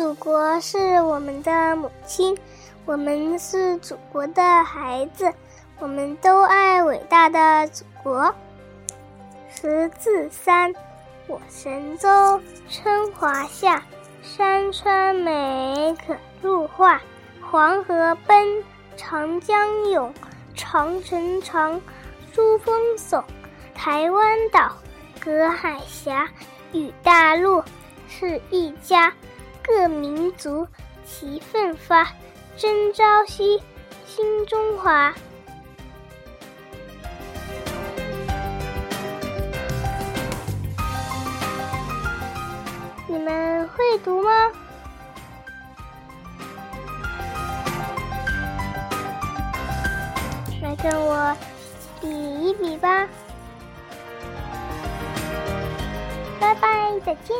祖国是我们的母亲，我们是祖国的孩子，我们都爱伟大的祖国。十字三，我神州春华夏，山川美可入画，黄河奔，长江涌，长城长，珠峰耸，台湾岛，隔海峡，与大陆是一家。各民族齐奋发，争朝夕，新中华。你们会读吗？来跟我比一比吧！拜拜，再见。